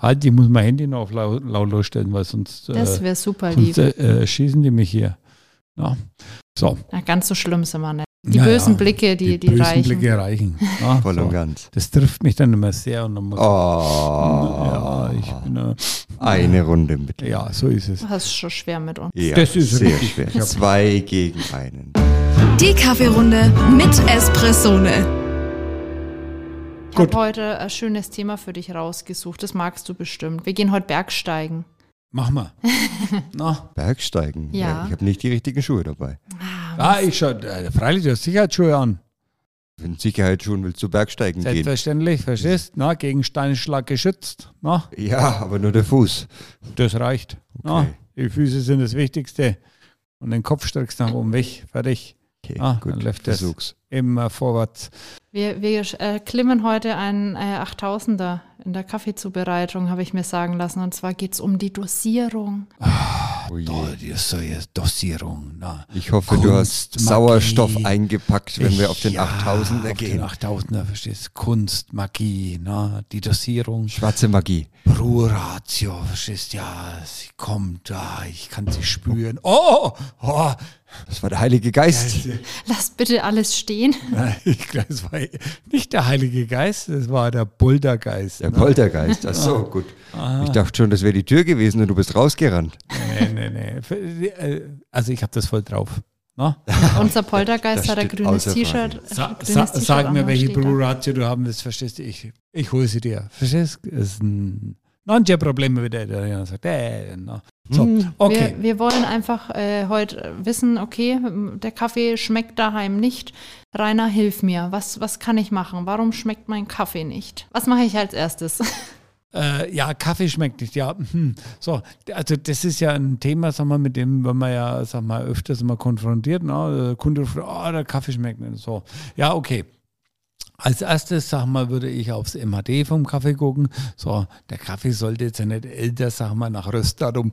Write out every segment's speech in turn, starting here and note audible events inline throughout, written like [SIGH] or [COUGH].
Halt, ich muss mein Handy noch auf laut, lautlos stellen, weil sonst, Das wäre super lieb. sonst äh, schießen die mich hier. Ja. So. Na, ganz so schlimm sind wir nicht. Die Ja, bösen ja. Blicke, die, die, bösen reichen. Blicke reichen. Ja, [LAUGHS] Voll so. und ganz. Das trifft mich dann immer sehr und dann muss Oh. ja, ich bin äh, Eine Runde mit. ja, so ist es. Du hast es schon schwer mit uns. Ja, Das ist sehr richtig. schwer. Zwei gegen einen. Die Kaffeerunde mit Espressone. Ich habe heute ein schönes Thema für dich rausgesucht. Das magst du bestimmt. Wir gehen heute Bergsteigen. Mach mal. [LAUGHS] Na, Bergsteigen. Ja. Ich habe nicht die richtigen Schuhe dabei. ah, ich schau, äh, freilich, du hast Sicherheitsschuhe an. In Sicherheitsschuhen willst du Bergsteigen gehen. Selbstverständlich, verstehst? Na, gegen Steinschlag geschützt. Na, Ja, aber nur der Fuß. das reicht. Na, Okay. die Füße sind das Wichtigste. Und den Kopf streckst nach oben weg. Fertig. Okay, Ah, gut. dann läuft das. Versuch's. Immer vorwärts. Wir, wir äh, klimmen heute einen äh, 8000er in der Kaffeezubereitung, habe ich mir sagen lassen. Und zwar geht es um die Dosierung. Oh je. Da, die ist so jetzt Dosierung. Na. Ich hoffe, du hast Kunst, Sauerstoff Magie. eingepackt, wenn wir auf den ja, 8000er auf gehen. Den 8000er, verstehst Kunst, Magie, na, die Dosierung. Schwarze Magie. Ruhratio, verstehst ja, sie kommt da, ich kann sie spüren. Oh, oh, Das war der Heilige Geist. Lasst bitte alles stehen. Nein, ich glaube, es war nicht der Heilige Geist, es war der Poltergeist. Der ne? Poltergeist. Ach so, gut. Ich dachte schon, das wäre die Tür gewesen und du bist rausgerannt. Nee, nee, nee. Für- äh, Also ich habe das voll drauf. Na? [LAUGHS] Unser Poltergeist Das hat ein grünes T-Shirt. Sa sa sag mir, welche. Pro-Ratio du haben willst, verstehst du? Ich, ich hole sie dir. Verstehst du? Es ist ein manche Probleme wieder, der ja sagt, äh, na. So, Hm. okay. Wir, wir wollen einfach äh, heute wissen, okay, der Kaffee schmeckt daheim nicht. Rainer, hilf mir. Was, was kann ich machen? Warum schmeckt mein Kaffee nicht? Was mache ich als erstes? [LAUGHS] Äh, ja, Kaffee schmeckt nicht, ja. Hm. So, also das ist ja ein Thema, sag mal, mit dem, wenn man ja, sag mal, öfters mal konfrontiert, ne? Der Kunde fragt, oh, der Kaffee schmeckt nicht. So, ja, okay. Als erstes, sag mal, würde ich aufs MHD vom Kaffee gucken. So, der Kaffee sollte jetzt ja nicht älter, sag mal, nach Röstdatum.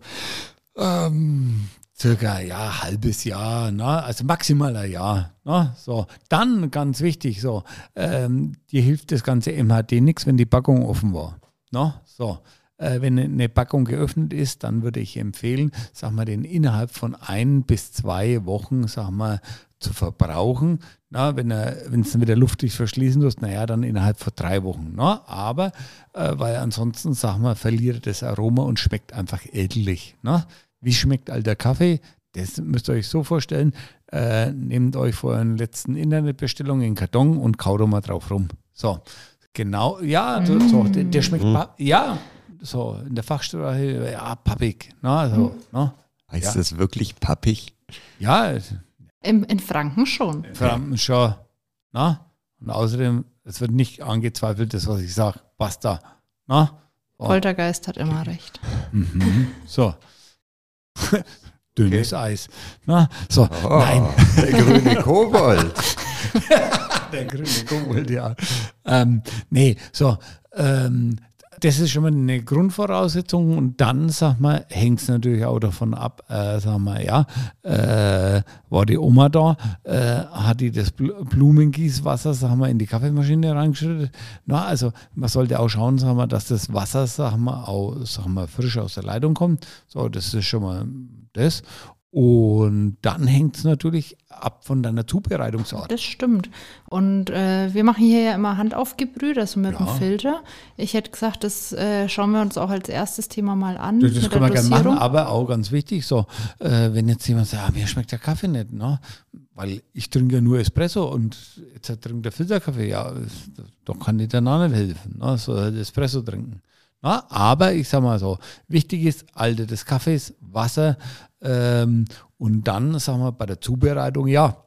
Ähm, circa, ja, halbes Jahr, ne? also maximal ein Jahr. Ne? So, dann ganz wichtig, so, ähm, dir hilft das ganze MHD nichts, wenn die Packung offen war. Ne? So, wenn eine Packung geöffnet ist, dann würde ich empfehlen, sag mal, den innerhalb von ein bis zwei Wochen, sag mal, zu verbrauchen. Na, wenn es dann wieder luftdicht verschließen muss, naja, dann innerhalb von drei Wochen. Ne? Aber, äh, weil ansonsten, sag mal, verliert das Aroma und schmeckt einfach ähnlich. Ne? Wie schmeckt alter Kaffee? Das müsst ihr euch so vorstellen. Äh, nehmt euch vor euren letzten Internetbestellung in Karton und kaut mal drauf rum. So, genau, ja, so, so, der, der schmeckt, pa- ja, so in der Fachsprache, ja, pappig. Ne? So, ne? Heißt Ja. das wirklich pappig? Ja, Im, in Franken schon. Franken schon. Na? Und außerdem, es wird nicht angezweifelt, das, was ich sage. Basta. Na? Oh. Poltergeist hat immer recht. Mhm. So. [LAUGHS] Dünnes Eis. Na? So. Oh, Nein. Der grüne [LAUGHS] Kobold. Der grüne Kobold, ja. Ähm, nee, so. Ähm, das ist schon mal eine Grundvoraussetzung und dann, sag mal, hängt es natürlich auch davon ab, äh, sag mal, ja, äh, war die Oma da, äh, hat die das Bl- Blumengießwasser, sag mal, in die Kaffeemaschine reingeschüttet. Na, also man sollte auch schauen, sag mal, dass das Wasser, sag mal, auch, sag mal, frisch aus der Leitung kommt. So, das ist schon mal das. Und dann hängt es natürlich ab von deiner Zubereitungsart. Das stimmt. Und äh, wir machen hier ja immer Hand aufgebrüht, also mit dem Ja. Filter. Ich hätte gesagt, das äh, schauen wir uns auch als erstes Thema mal an. Das, das können wir gerne machen, aber auch ganz wichtig, so, äh, wenn jetzt jemand sagt, ah, mir schmeckt der Kaffee nicht, ne? weil ich trinke ja nur Espresso und jetzt trinkt der Filterkaffee, ja, doch kann ich dann auch nicht helfen, ne? so Espresso trinken. Na, aber ich sag mal so, wichtig ist Alter des Kaffees, Wasser ähm, und dann, sagen wir, bei der Zubereitung, ja,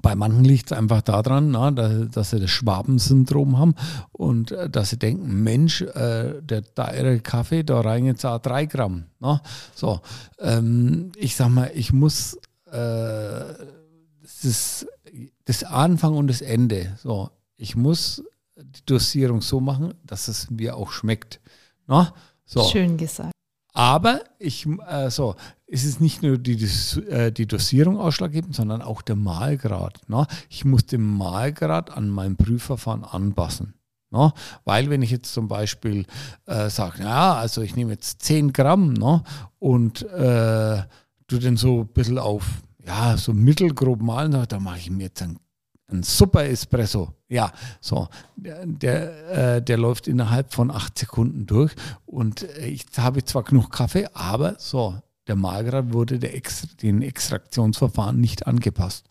bei manchen liegt es einfach daran, na, dass, dass sie das Schwabensyndrom haben und äh, dass sie denken, Mensch, äh, der teure Kaffee, da rein jetzt auch drei Gramm. Na? So, ähm, ich sag mal, ich muss äh, das, das Anfang und das Ende. So, ich muss die Dosierung so machen, dass es mir auch schmeckt. Na? So. Schön gesagt. Aber ich, äh, so, es ist nicht nur die, Dos- äh, die Dosierung ausschlaggebend, sondern auch der Mahlgrad. Ne? Ich muss den Mahlgrad an mein Prüfverfahren anpassen. Ne? Weil wenn ich jetzt zum Beispiel äh, sage, ja, also ich nehme jetzt 10 Gramm ne? und äh, du den so ein bisschen auf, ja, so mittelgrob malen, da mache ich mir jetzt einen, einen super Espresso. Ja, so, der, der, äh, der läuft innerhalb von acht Sekunden durch und ich habe zwar genug Kaffee, aber so, der Mahlgrad wurde der Ex den Extraktionsverfahren nicht angepasst.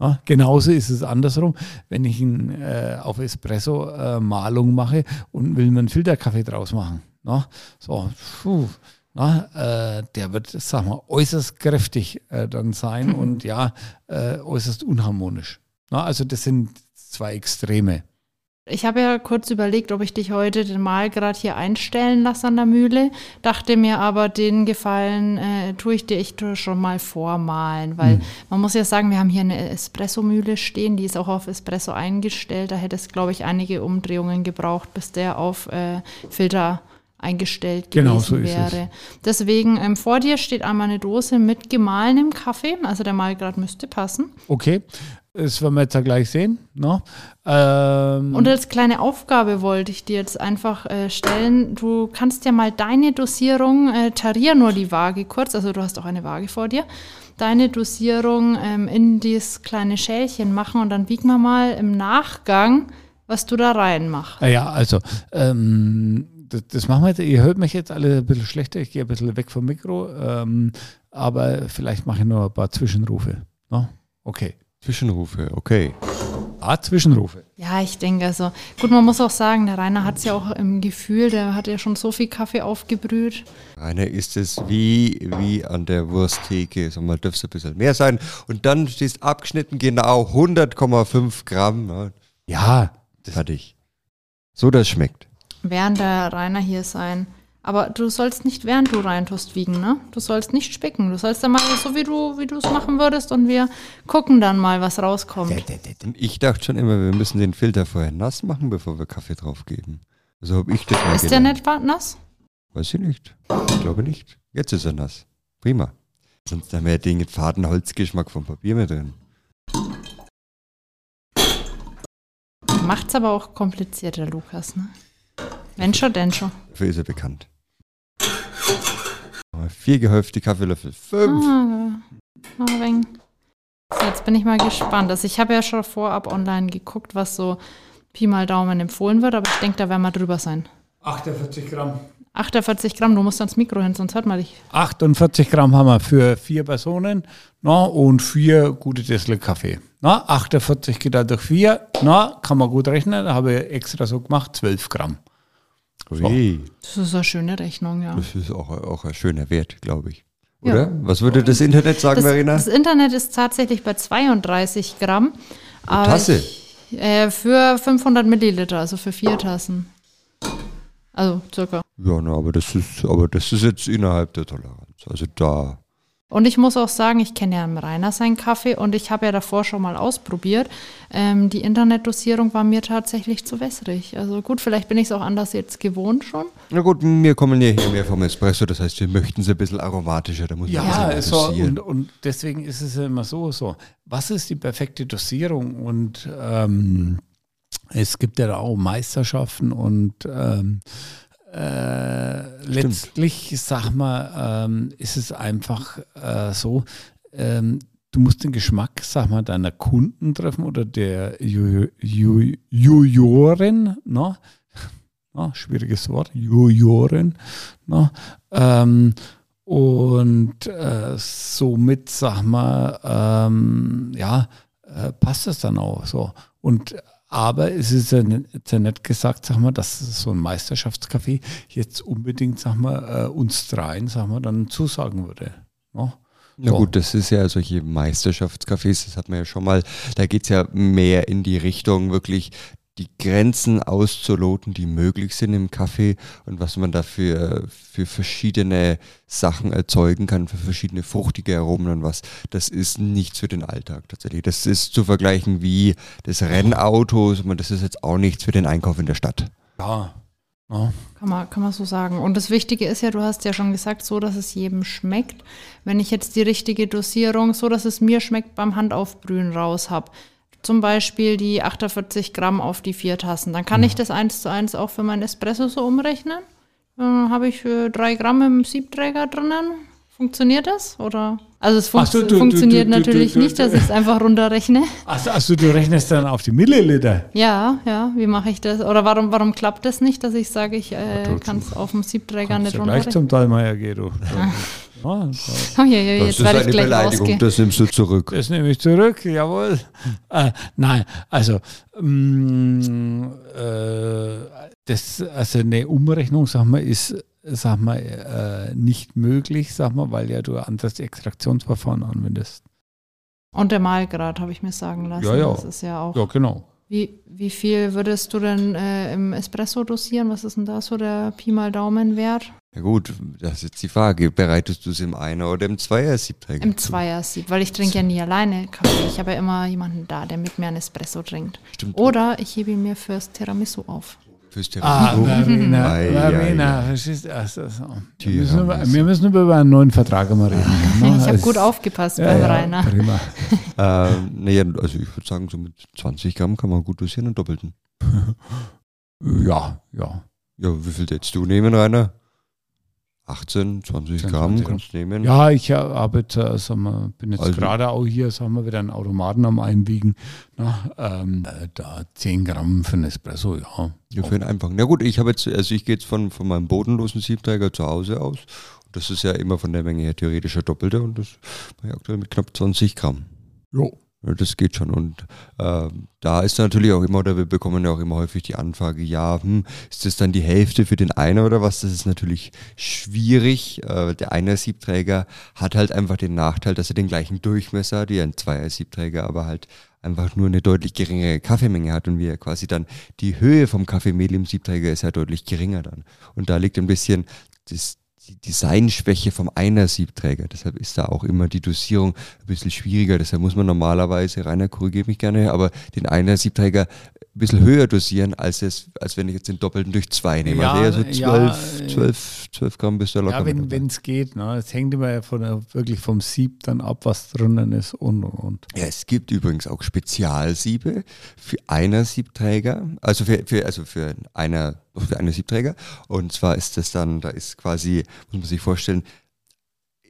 Ja, genauso ist es andersrum, wenn ich ihn äh, auf Espresso-Malung äh, mache und will mir einen Filterkaffee draus machen. Na, so, puh, na, äh, der wird, sagen wir, äußerst kräftig äh, dann sein mhm. und ja, äh, äußerst unharmonisch. Na, also das sind zwei Extreme. Ich habe ja kurz überlegt, ob ich dich heute den Malgrad hier einstellen lasse an der Mühle. Dachte mir aber, den Gefallen äh, tue ich dir echt schon mal vormalen, weil mhm. man muss ja sagen, wir haben hier eine Espresso-Mühle stehen, die ist auch auf Espresso eingestellt. Da hätte es, glaube ich, einige Umdrehungen gebraucht, bis der auf äh, Filter eingestellt genau, gewesen so wäre. Deswegen ähm, vor dir steht einmal eine Dose mit gemahlenem Kaffee, also der Malgrad müsste passen. Okay, das werden wir jetzt ja gleich sehen. No? Ne? Ähm Und als kleine Aufgabe wollte ich dir jetzt einfach äh, stellen, du kannst ja mal deine Dosierung, äh, tarier nur die Waage kurz, also du hast auch eine Waage vor dir, deine Dosierung ähm, in dieses kleine Schälchen machen und dann wiegen wir mal im Nachgang, was du da reinmachst. Ja, also ähm, das, das, machen wir jetzt. Ihr hört mich jetzt alle ein bisschen schlechter, ich gehe ein bisschen weg vom Mikro, ähm, aber vielleicht mache ich nur ein paar Zwischenrufe. No? Okay. Zwischenrufe, okay. Ah, Zwischenrufe. Ja, ich denke also. Gut, man muss auch sagen, der Rainer hat es ja auch im Gefühl, der hat ja schon so viel Kaffee aufgebrüht. Rainer ist es wie, wie an der Wursttheke. So, mal dürfte es ein bisschen mehr sein. Und dann stehst abgeschnitten genau 100,5 Gramm. Ne? Ja. Fertig. So das schmeckt. Während der Rainer hier sein. Aber du sollst nicht, während du reintust, wiegen, ne? Du sollst nicht spicken. Du sollst dann mal so, wie du wie es machen würdest und wir gucken dann mal, was rauskommt. Ich dachte schon immer, wir müssen den Filter vorher nass machen, bevor wir Kaffee draufgeben. So habe ich das mal Ist gelernt. der nicht nass? Weiß ich nicht. Ich glaube nicht. Jetzt ist er nass. Prima. Sonst haben wir ja den faden Holzgeschmack vom Papier mit drin. Macht's aber auch komplizierter, Lukas, ne? Wenn schon, denn schon. Dafür ist er bekannt. Vier gehäufte Kaffeelöffel. Fünf. Ah, so, jetzt bin ich mal gespannt. Also ich habe ja schon vorab online geguckt, was so Pi mal Daumen empfohlen wird, aber ich denke, da werden wir drüber sein. 48 Gramm. 48 Gramm, du musst ans Mikro hin, sonst hört man dich. 48 Gramm haben wir für vier Personen na, und vier gute Dessel Kaffee. Na, 48 geteilt durch vier, na, kann man gut rechnen, da habe ich extra so gemacht, 12 Gramm. Ui. Das ist eine schöne Rechnung, ja. Das ist auch, auch ein schöner Wert, glaube ich. Oder? Ja. Was würde das Internet sagen, das, Verena? Das Internet ist tatsächlich bei 32 Gramm. Aber Tasse? Ich, äh, für 500 Milliliter, also für vier Tassen. Also circa. Ja, na, aber das ist, aber das ist jetzt innerhalb der Toleranz. Also da und ich muss auch sagen, ich kenne ja Rainer seinen Kaffee und ich habe ja davor schon mal ausprobiert. Ähm, die Internetdosierung war mir tatsächlich zu wässrig. Also gut, vielleicht bin ich es auch anders jetzt gewohnt schon. Na gut, wir kommen ja hier mehr vom Espresso, das heißt, wir möchten es ein bisschen aromatischer. Da muss ja, man so, und, und, deswegen ist es ja immer so, so, was ist die perfekte Dosierung? Und ähm, es gibt ja auch Meisterschaften und ähm, äh, letztlich, sag mal, ähm, ist es einfach äh, so, ähm, du musst den Geschmack, sag mal, deiner Kunden treffen oder der Juroren, ne? [LAUGHS] No, schwieriges Wort, Juroren. No? Ähm, und äh, somit, sag mal, ähm, ja, äh, passt das dann auch so. Und aber es ist ja nicht gesagt, sag mal, dass so ein Meisterschaftscafé jetzt unbedingt, sag mal, äh, uns dreien, sag mal, dann zusagen würde. No? Ne? Na so. gut, das ist ja solche Meisterschaftscafés, das hat man ja schon mal, da geht es ja mehr in die Richtung wirklich die Grenzen auszuloten, die möglich sind im Kaffee und was man da für, für verschiedene Sachen erzeugen kann, für verschiedene fruchtige Aromen und was. Das ist nichts für den Alltag tatsächlich. Das ist zu vergleichen wie das Rennauto, das ist jetzt auch nichts für den Einkauf in der Stadt. Ja, ja. Kann, man, kann man so sagen. Und das Wichtige ist ja, du hast ja schon gesagt, so, dass es jedem schmeckt. Wenn ich jetzt die richtige Dosierung, so dass es mir schmeckt, beim Handaufbrühen raus habe, zum Beispiel die 48 Gramm auf die vier Tassen. Dann kann ja. ich das eins zu eins auch für meinen Espresso so umrechnen. Dann habe ich für drei Gramm im Siebträger drinnen. Funktioniert das? Oder? Also es fun so, du, funktioniert du, du, natürlich nicht, dass ich es einfach runterrechne. Achso, also du rechnest dann auf die Milliliter? Ja, ja. Wie mache ich das? Oder warum, warum klappt das nicht, dass ich sage, ich äh, kann es auf dem Siebträger nicht ja runterrechnen? gleich zum Talmeier gehen, du. [LAUGHS] Oh, oh, ja, ja, jetzt das ist eine Beleidigung, rausgehen. das nimmst du zurück. Das nehme ich zurück, jawohl. Äh, nein, also mh, mm, äh, das, also eine Umrechnung, sag mal, ist sag mal, äh, nicht möglich, sag mal, weil ja du ein anderes Extraktionsverfahren anwendest. Und der Malgrad, habe ich mir sagen lassen. Ja, ja. Das ist ja auch. Ja, genau. Wie, wie viel würdest du denn äh, im Espresso dosieren? Was ist denn da so der Pi mal Daumen-Wert? Ja gut, das ist jetzt die Frage. Bereitest du es im Einer- oder im Zweier-Siebträger? Im Zweier-Sieb, weil ich trinke ja nie alleine Kaffee. Ich habe ja immer jemanden da, der mit mir ein Espresso trinkt. Stimmt. Oder ich hebe ihn mir fürs Tiramisu auf. Fürs Ah, Verena, Verena, verstehst du? Also, so. wir, müssen über, wir müssen über einen neuen Vertrag mal reden. Ne? Ich habe gut aufgepasst ja, beim ja, Rainer. Prima. [LAUGHS] ähm, naja, also ich würde sagen, so mit 20 Gramm kann man gut dosieren und doppelten. [LAUGHS] ja, ja. Ja, wie viel hättest du nehmen, Rainer? 18, 20 Gramm kannst du nehmen. Ja, ich arbeite, äh, sagen wir, bin jetzt also, gerade auch hier, sagen wir, wieder einen Automaten am Einwiegen. Na, ähm, äh, da 10 Gramm für einen Espresso, ja. Ja, für einen einfachen. Na gut, ich habe jetzt, also ich gehe jetzt von, von meinem bodenlosen Siebträger zu Hause aus. Das ist ja immer von der Menge her theoretischer Doppelte und das mache ich aktuell mit knapp 20 Gramm. Jo. Das geht schon. Und äh, da ist natürlich auch immer, oder wir bekommen ja auch immer häufig die Anfrage, ja, hm, ist das dann die Hälfte für den einer oder was? Das ist natürlich schwierig. Äh, der Einer-Siebträger hat halt einfach den Nachteil, dass er den gleichen Durchmesser hat wie ein Zweier-Siebträger, aber halt einfach nur eine deutlich geringere Kaffeemenge hat und wir quasi dann die Höhe vom Kaffeemehl im Siebträger ist ja deutlich geringer dann. Und da liegt ein bisschen das, die Designschwäche vom Einer-Siebträger. Deshalb ist da auch immer die Dosierung ein bisschen schwieriger. Deshalb muss man normalerweise, Rainer korrigiert mich gerne, aber den Einer-Siebträger ein bisschen höher dosieren, als, es, als wenn ich jetzt den Doppelten durch zwei nehme. Ja, also eher so 12, ja, 12, 12 Gramm bis der locker. Ja, wenn es geht. Ne? Es hängt immer von wirklich vom Sieb dann ab, was drinnen ist und und und. Ja, es gibt übrigens auch Spezialsiebe für einer Siebträger, also für, für, also für einer für eine Siebträger. Und zwar ist das dann, da ist quasi, muss man sich vorstellen,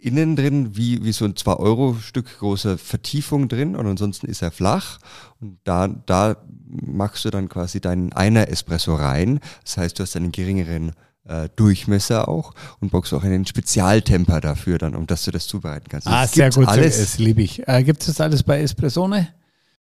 innen drin wie, wie so ein 2-Euro-Stück große Vertiefung drin und ansonsten ist er flach. Und da, da machst du dann quasi deinen einer Espresso rein. Das heißt, du hast einen geringeren äh, Durchmesser auch und brauchst auch einen Spezialtemper dafür dann, um dass du das zubereiten kannst. Ah, sehr gut, alles. das liebe ich. Äh, gibt es das alles bei Espressone?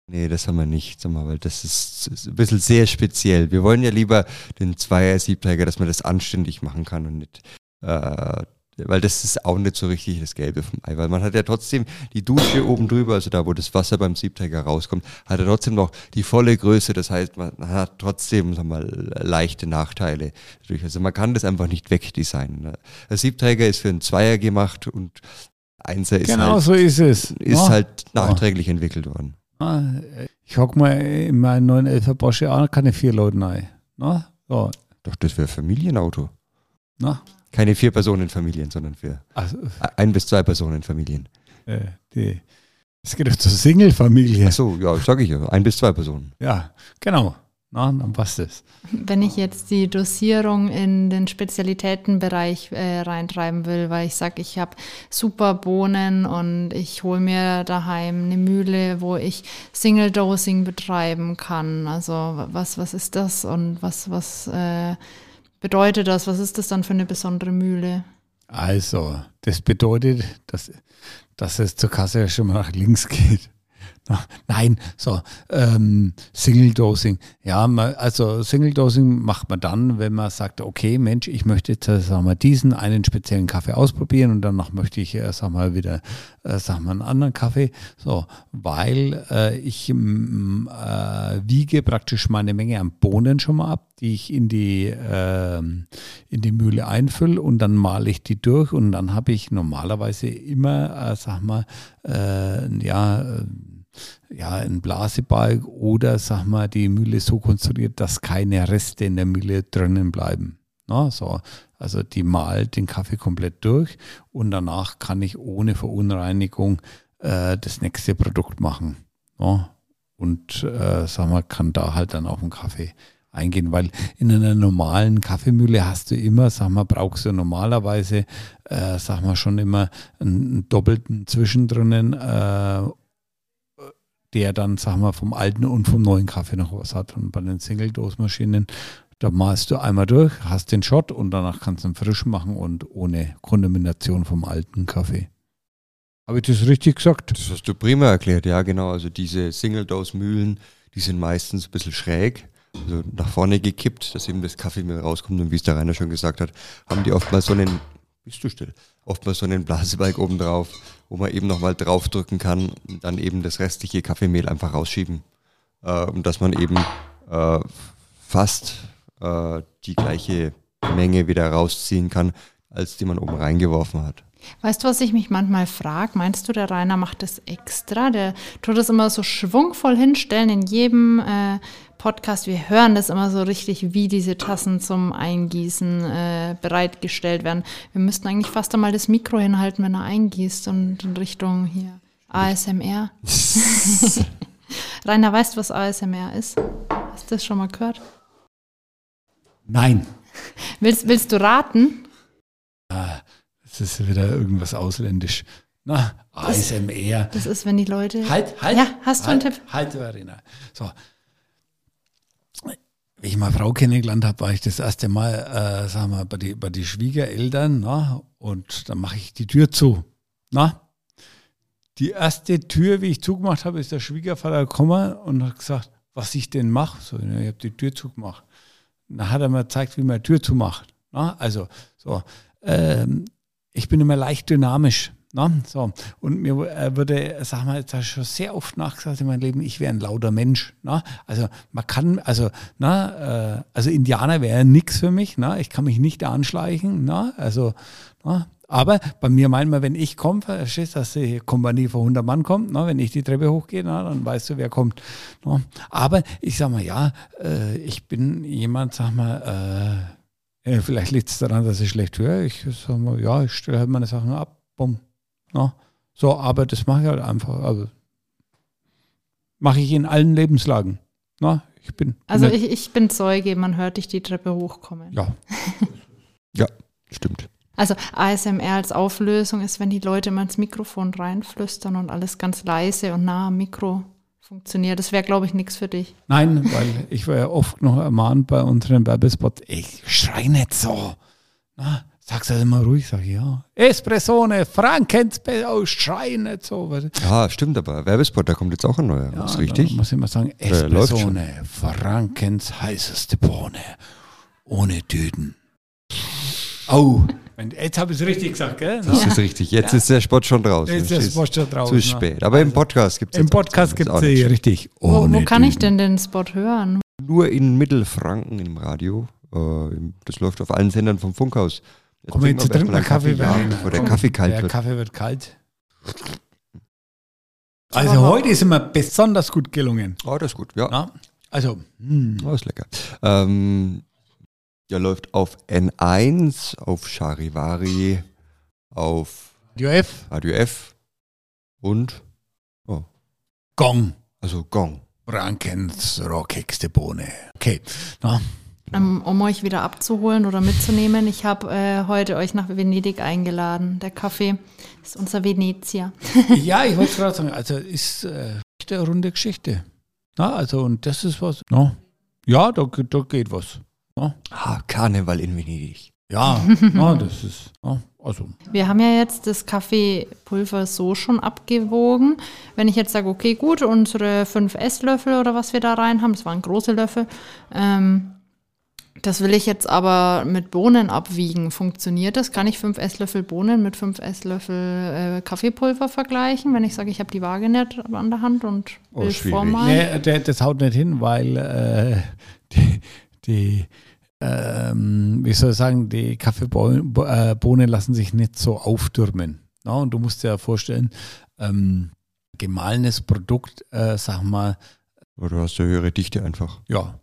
Nee, das haben wir nicht, sag mal, weil das ist, ist, ein bisschen sehr speziell. Wir wollen ja lieber den Zweier-Siebträger, dass man das anständig machen kann und nicht äh, weil das ist auch nicht so richtig das Gelbe vom Ei, weil man hat ja trotzdem die Dusche oben drüber, also da, wo das Wasser beim Siebträger rauskommt, hat er trotzdem noch die volle Größe, das heißt, man hat trotzdem, sag mal, leichte Nachteile. Also man kann das einfach nicht wegdesignen. Ne? Der Siebträger ist für einen Zweier gemacht und Einser ist genau halt, so ist es. Ist oh. halt nachträglich oh. entwickelt worden. Ah, ich hock mal in meinen neuen Elfer Porsche an, keine vier Leute rein. Na? So. Doch, das wäre Familienauto. Na? Keine Vier-Personen-Familien, sondern für also, ein bis zwei Personen-Familien. Äh, die, es geht doch zur Single-Familie. Ach so, ja, sage ich ja. Ein bis zwei Personen. Ja, genau. Na, dann passt es. Wenn ich jetzt die Dosierung in den Spezialitätenbereich äh, reintreiben will, weil ich sage, ich habe super Bohnen und ich hole mir daheim eine Mühle, wo ich Single Dosing betreiben kann. Also was, was ist das und was, was äh, bedeutet das? Was ist das dann für eine besondere Mühle? Also, das bedeutet, dass, dass es zur Kasse schon mal nach links geht. [LAUGHS] Nein, so, ähm, Single Dosing. Ja, also Single Dosing macht man dann, wenn man sagt, okay, Mensch, ich möchte jetzt, äh, sagen wir, diesen einen speziellen Kaffee ausprobieren und danach möchte ich, äh, sag mal, wieder, äh, sag mal, einen anderen Kaffee. So, weil äh, ich äh, wiege praktisch meine Menge an Bohnen schon mal ab, die ich in die, äh, in die Mühle einfülle und dann male ich die durch und dann habe ich normalerweise immer, äh, sag mal, äh, ja, ja, ein Blasebalg oder sag mal, die Mühle so konstruiert, dass keine Reste in der Mühle drinnen bleiben. Na, so. Also die malt den Kaffee komplett durch und danach kann ich ohne Verunreinigung äh, das nächste Produkt machen. Na. und äh, sag mal, kann da halt dann auf den Kaffee eingehen, weil in einer normalen Kaffeemühle hast du immer, sag mal, brauchst du normalerweise, äh, sag mal, schon immer einen, einen doppelten Zwischendrinnen, äh, der dann, sag mal, vom alten und vom neuen Kaffee noch was hat. Und bei den Single-Dose-Maschinen, da malst du einmal durch, hast den Shot und danach kannst du ihn frisch machen und ohne Kontamination vom alten Kaffee. Habe ich das richtig gesagt? Das hast du prima erklärt, ja genau. Also diese Single-Dose-Mühlen, die sind meistens ein bisschen schräg, also nach vorne gekippt, dass eben das Kaffeemehl rauskommt. Und wie es der Rainer schon gesagt hat, haben die oftmals so einen, bist du still, oftmals so einen Blasebalg oben drauf, wo man eben nochmal draufdrücken kann und dann eben das restliche Kaffeemehl einfach rausschieben. Äh, und dass man eben äh, fast äh, die gleiche Menge wieder rausziehen kann, als die man oben reingeworfen hat. Weißt du, was ich mich manchmal frage? Meinst du, der Rainer macht das extra? Der tut das immer so schwungvoll hinstellen in jedem äh, Podcast. Wir hören das immer so richtig, wie diese Tassen zum Eingießen äh, bereitgestellt werden. Wir müssten eigentlich fast einmal das Mikro hinhalten, wenn er eingießt und in Richtung hier ASMR. [LAUGHS] Rainer, weißt du, was ASMR ist? Hast du das schon mal gehört? Nein. Willst, willst du raten? Ah, das ist wieder irgendwas ausländisch. Na, ASMR. Das ist, wenn die Leute. Halt, halt. Ja, hast du halt, einen Tipp? Halt, Verena. So. Ich meine Frau kennengelernt habe, war ich das erste Mal, äh, sagen wir, bei die, bei die Schwiegereltern, na, und dann mache ich die Tür zu. Na? Die erste Tür, wie ich zugemacht habe, ist der Schwiegervater gekommen und hat gesagt, was ich denn mache. So, ich habe die Tür zugemacht. Dann hat er mir gezeigt, wie man eine Tür zumacht. Na? Also, so, ähm, ich bin immer leicht dynamisch. Na, so. Und mir äh, würde, sag mal, ich schon sehr oft nachgesagt in meinem Leben, ich wäre ein lauter Mensch. Na? Also man kann, also, na, äh, also Indianer wäre nichts für mich, na? ich kann mich nicht anschleichen, na? also, na? aber bei mir meint man, wenn ich komme, verstehst du, dass die Kompanie von 100 Mann kommt, na? wenn ich die Treppe hochgehe, na, dann weißt du, wer kommt. Na? Aber ich sag mal, ja, äh, ich bin jemand, sag mal, äh, vielleicht liegt es daran, dass ich schlecht höre. Ich sag mal, ja, ich stelle halt meine Sachen ab, bumm. No? So, aber das mache ich halt einfach. Also mache ich in allen Lebenslagen. No? Ich bin. Also ich, ich bin Zeuge, man hört dich die Treppe hochkommen. Ja. [LAUGHS] ja, stimmt. Also ASMR als Auflösung ist, wenn die Leute immer ins Mikrofon reinflüstern und alles ganz leise und nah am Mikro funktioniert. Das wäre, glaube ich, nichts für dich. Nein, weil ich war ja oft noch ermahnt bei unseren Werbespots, ich schrei nicht so. Na, Sagst du das immer ruhig? Sag ich, ja. Espressone, Frankenspeso, schrei nicht so. Ja, stimmt, aber Werbespot, da kommt jetzt auch ein neuer. Ja, ist richtig. muss ich immer sagen, Espressone, Frankens heißeste Bohne, ohne Tüten. Oh, jetzt habe ich es richtig gesagt, gell? Das ja. ist richtig. Jetzt ja. ist der Spot schon draußen. Jetzt ist der Spot schon draußen. Zu spät. Aber im Podcast gibt es Im Podcast gibt es richtig. Wo, wo kann ich denn den Spot hören? Nur in Mittelfranken im Radio. Äh, das läuft auf allen Sendern vom Funkhaus. Komm, jetzt trinken wir Kaffee, Kaffee bevor der Kaffee kalt der wird. Kaffee wird kalt. Also heute ist immer besonders gut gelungen. Oh, das ist gut, ja. Na? Also, mh. oh, ist lecker. Ähm, der läuft auf N1, auf Charivari, auf Radio F. Radio F und oh. Gong. Also Gong. Rankens rockigste Bohne. Okay. Na? Um, um, euch wieder abzuholen oder mitzunehmen. Ich habe äh, heute euch nach Venedig eingeladen. Der Kaffee ist unser Venezia. [LAUGHS] ja, ich wollte gerade sagen, also ist äh, eine runde Geschichte. Na, also und das ist was. No. Ja, da, da geht was. No. Ah, Karneval in Venedig. Ja, [LAUGHS] no, das ist. No, also. Wir haben ja jetzt das Kaffeepulver so schon abgewogen. Wenn ich jetzt sage, okay, gut, unsere fünf Esslöffel oder was wir da rein haben, das waren große Löffel, ähm, das will ich jetzt aber mit Bohnen abwiegen. Funktioniert das? Kann ich fünf Esslöffel Bohnen mit fünf Esslöffel äh, Kaffeepulver vergleichen, wenn ich sage, ich habe die Waage nicht an der Hand und oh, will schwierig. vormalen? Nee, das haut nicht hin, weil äh, die, die ähm, wie soll ich sagen, die Kaffeebohnen lassen sich nicht so auftürmen. Ja, und du musst dir ja vorstellen, ähm, gemahlenes Produkt, äh, sag mal. Oder hast du höhere Dichte einfach. Ja,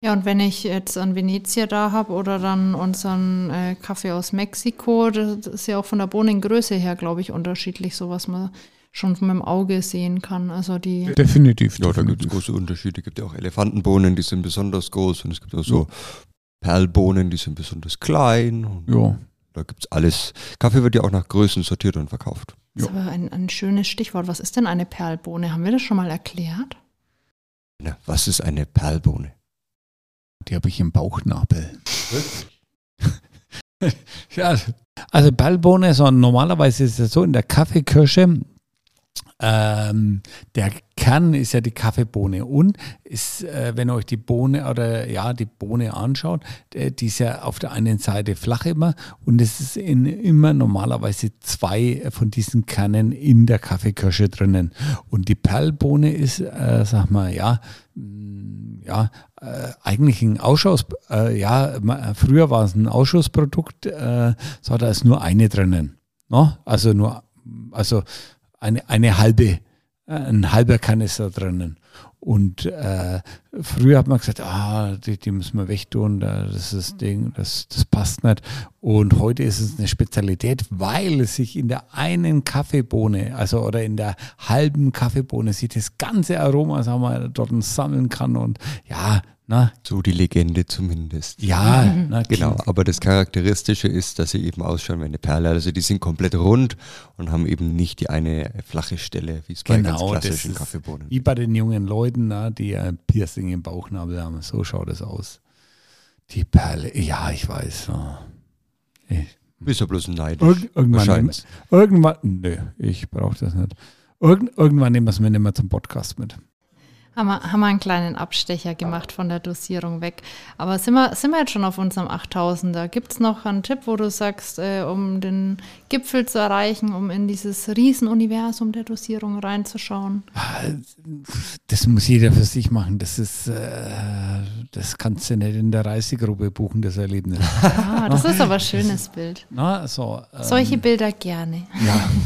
ja, und wenn ich jetzt an Venezia da habe oder dann unseren äh, Kaffee aus Mexiko, das ist ja auch von der Bohnengröße her, glaube ich, unterschiedlich, so was man schon mit dem Auge sehen kann. Also die Definitiv. Ja, da gibt es große Unterschiede. Es gibt ja auch Elefantenbohnen, die sind besonders groß und es gibt auch so Perlbohnen, die sind besonders klein. Ja. Da gibt es alles. Kaffee wird ja auch nach Größen sortiert und verkauft. Das ist aber ein, ein schönes Stichwort. Was ist denn eine Perlbohne? Haben wir das schon mal erklärt? Na, was ist eine Perlbohne? Die habe ich im Bauchnabel. [LAUGHS] ja, also Perlbohne, so normalerweise ist es so in der Kaffeekirsche, ähm, der Kern ist ja die Kaffeebohne. Und ist, äh, wenn ihr euch die Bohne oder ja die Bohne anschaut, äh, die ist ja auf der einen Seite flach immer und es ist in, immer normalerweise zwei von diesen Kernen in der Kaffeekirsche drinnen. Und die Perlbohne ist, äh, sag mal, ja, mh, ja, äh, eigentlich ein Ausschuss, äh, ja, früher war es ein Ausschussprodukt, äh, so da ist nur eine drinnen, no? also nur, also eine, eine halbe, äh, ein halber Kanister drinnen. Und äh, früher hat man gesagt, ah, die, die müssen wir wegtun, das ist das Ding, das, das passt nicht. Und heute ist es eine Spezialität, weil es sich in der einen Kaffeebohne, also oder in der halben Kaffeebohne, sich das ganze Aroma, sagen wir, dort sammeln kann. Und ja, na, so die Legende zumindest. Ja, na, genau. Aber das Charakteristische ist, dass sie eben ausschauen wie eine Perle. Also die sind komplett rund und haben eben nicht die eine flache Stelle, wie es bei genau, ganz klassischen Kaffeebohnen Wie bei den jungen Leuten, na, die ein Piercing im Bauchnabel haben. So schaut es aus. Die Perle, ja, ich weiß. Ich, Bist du bloß ein Neidisch? Irg irgendwann, irgendwann, nö, ich brauche das nicht. Irgend, irgendwann nehmen wir es mir nicht mehr zum Podcast mit. Haben wir, haben wir einen kleinen Abstecher gemacht von der Dosierung weg. Aber sind wir, sind wir jetzt schon auf unserem 8000er? Gibt es noch einen Tipp, wo du sagst, äh, um den Gipfel zu erreichen, um in dieses Riesenuniversum der Dosierung reinzuschauen? Das muss jeder für sich machen. Das ist, äh, das kannst du nicht in der Reisegruppe buchen, das Erlebnis. Ah, das ist aber ein schönes Bild. Na, so, ähm, Solche Bilder gerne. Ja. [LAUGHS]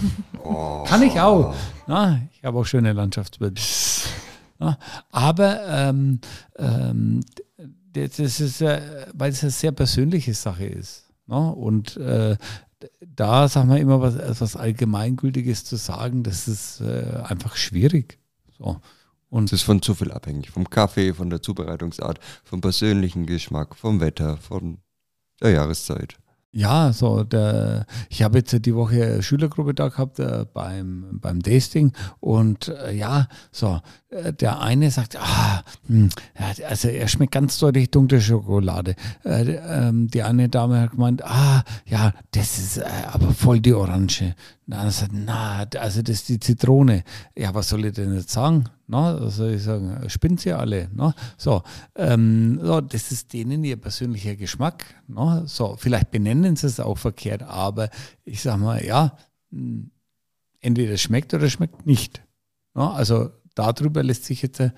Oh. Kann ich auch. Na, ich habe auch schöne Landschaftsbilder. Aber ähm, ähm, das ist, äh, weil es eine sehr persönliche Sache ist. Ne? Und äh, da sagen wir immer was, etwas Allgemeingültiges zu sagen, das ist äh, einfach schwierig. So. Und es ist von zu viel abhängig. Vom Kaffee, von der Zubereitungsart, vom persönlichen Geschmack, vom Wetter, von der Jahreszeit. Ja, so der, ich habe jetzt die Woche Schülergruppe da gehabt äh, beim, beim Tasting und äh, ja, so, äh, der eine sagt, ah, also er schmeckt ganz deutlich dunkle Schokolade. Äh, ähm, die eine Dame hat gemeint, ah, ja, das ist äh, aber voll die Orange. Sagt, na, also das ist die Zitrone. Ja, was soll ich denn jetzt sagen? Na, was soll ich sagen? Spinnt sie alle? Na? So, ähm, so, das ist denen ihr persönlicher Geschmack. Na? So, vielleicht benennen sie es auch verkehrt, aber ich sag mal, ja, hm, entweder schmeckt oder schmeckt nicht. Na? Also darüber lässt sich jetzt, äh,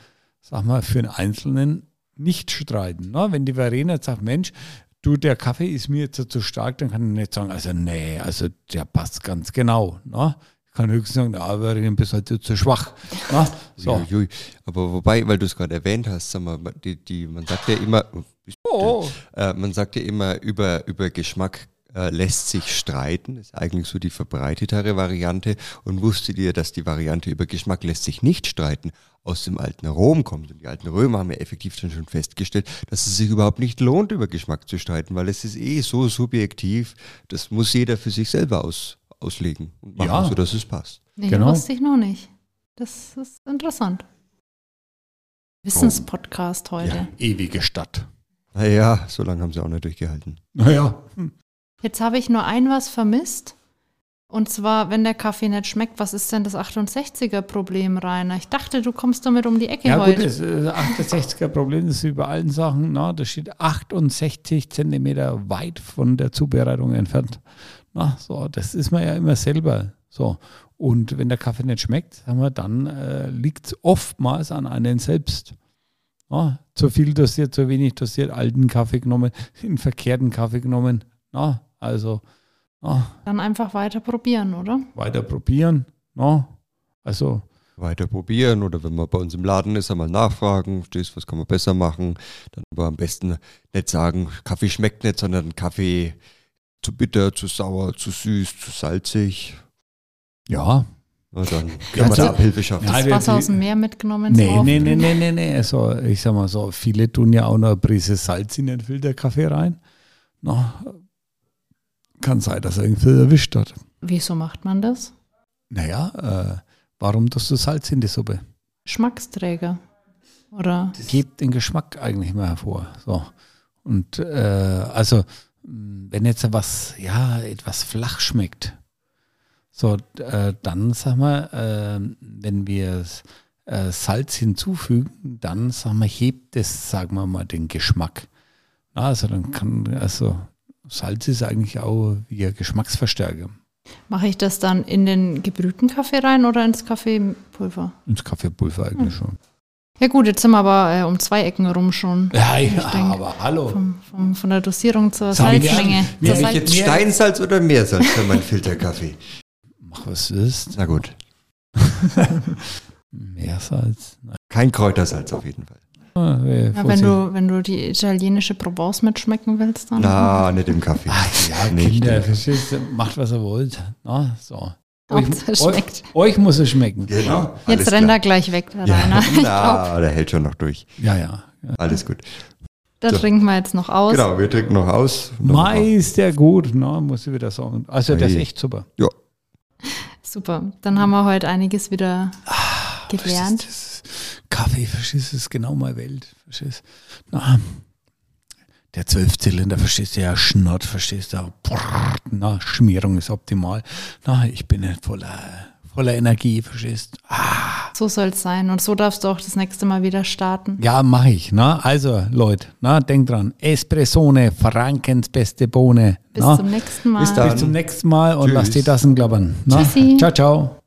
sag mal, für einen Einzelnen nicht streiten. Na? Wenn die Verena sagt, Mensch, du, der Kaffee ist mir jetzt zu stark, dann kann ich nicht sagen, also nee, also der passt ganz genau. Ne? Ich kann höchstens sagen, der Verena bist halt zu schwach. Ne? So. Ui, ui. Aber wobei, weil du es gerade erwähnt hast, sag mal, die, die, man sagt ja immer, oh. äh, man sagt ja immer, über, über Geschmack äh, lässt sich streiten, ist eigentlich so die verbreitetere Variante. Und wusstet ihr, dass die Variante über Geschmack lässt sich nicht streiten aus dem alten Rom kommt? Und die alten Römer haben ja effektiv dann schon festgestellt, dass es sich überhaupt nicht lohnt, über Geschmack zu streiten, weil es ist eh so subjektiv, das muss jeder für sich selber aus, auslegen und machen, ja. sodass es passt. Nee, genau. wusste ich noch nicht. Das ist interessant. Wissenspodcast heute. Ja, ewige Stadt. Naja, so lange haben sie auch nicht durchgehalten. Naja. Jetzt habe ich nur ein was vermisst. Und zwar, wenn der Kaffee nicht schmeckt, was ist denn das 68er-Problem, Rainer? Ich dachte, du kommst damit um die Ecke ja, heute. Ja gut, das 68er-Problem ist wie bei allen Sachen, na, das steht 68 Zentimeter weit von der Zubereitung entfernt. Na, so, das ist man ja immer selber. So. Und wenn der Kaffee nicht schmeckt, sagen wir, dann äh, liegt es oftmals an einen selbst. Na, zu viel dosiert, zu wenig dosiert, alten Kaffee genommen, [LAUGHS] den verkehrten Kaffee genommen. Na, also. Oh, Dann einfach weiter probieren, oder? Weiter probieren. No? Also. Weiter probieren oder wenn man bei uns im Laden ist, einmal nachfragen, stehst, was kann man besser machen. Dann aber am besten nicht sagen, Kaffee schmeckt nicht, sondern Kaffee zu bitter, zu sauer, zu süß, zu salzig. Ja, Na dann können wir da Abhilfe schaffen. Das Ja, Wasser aus dem Meer mitgenommen. Nee, so nee, nee, nee, nee, nee. Also, ich sag mal so, viele tun ja auch noch eine Prise Salz in den Filterkaffee rein. Na, kann sein, dass er irgendwie erwischt hat. Wieso macht man das? Naja, äh, warum tust du Salz in die Suppe? Geschmacksträger. Oder? Hebt den Geschmack eigentlich mal hervor. So. Und äh, also, wenn jetzt was, ja, etwas flach schmeckt, so, äh, dann sag mal, äh, wenn wir äh, Salz hinzufügen, dann sag mal, hebt es, sagen wir mal, den Geschmack. Na, also dann kann, also Salz ist eigentlich auch wie ein Geschmacksverstärker. Mache ich das dann in den gebrühten Kaffee rein oder ins Kaffeepulver? Ins Kaffeepulver eigentlich schon. Ja gut, jetzt sind wir aber äh, um zwei Ecken rum schon. Ja, ja denk, aber hallo. Vom, vom, von der Dosierung zur Sag Salzmenge. Nehme ich jetzt Steinsalz oder Meersalz für meinen Filterkaffee? Mach was ist. Na gut, [LAUGHS] Meersalz. Nein. kein Kräutersalz auf jeden Fall. Ah, ja, wenn, du, wenn du die italienische Provence mitschmecken willst, dann. Na, nicht im Kaffee. Ach ja, Nicht. Kinder, verstehst macht was ihr wollt. Na, so. Hauptsache es euch, schmeckt. euch muss es schmecken. Genau. Jetzt rennt er gleich weg, der Ja, Rainer. [LAUGHS] Na, der hält schon noch durch. Ja, ja. ja. Alles gut. da So. trinken wir jetzt noch aus. Genau, wir trinken noch aus. Noch Mai ist der gut, na, muss ich wieder sagen. Also, der ist echt super. Ja, Super. Dann haben wir heute einiges wieder Ah, gelernt. Das Kaffee, verstehst du, ist genau meine Welt. Verstehst du? Na, der Zwölfzylinder, verstehst du, ja, Schnott, verstehst du, brrr, na, Schmierung ist optimal. Na, ich bin nicht voller, voller Energie, verstehst du. Ah, So soll es sein. Und so darfst du auch das nächste Mal wieder starten. ja, mache ich. Na, also, Leute, na, denkt dran, Espressone, Frankens beste Bohne. Bis na, zum nächsten Mal. Bis dann. bis zum nächsten Mal und Tschüss. lasst die Tassen klappern. Na, Tschüssi. ciao, ciao.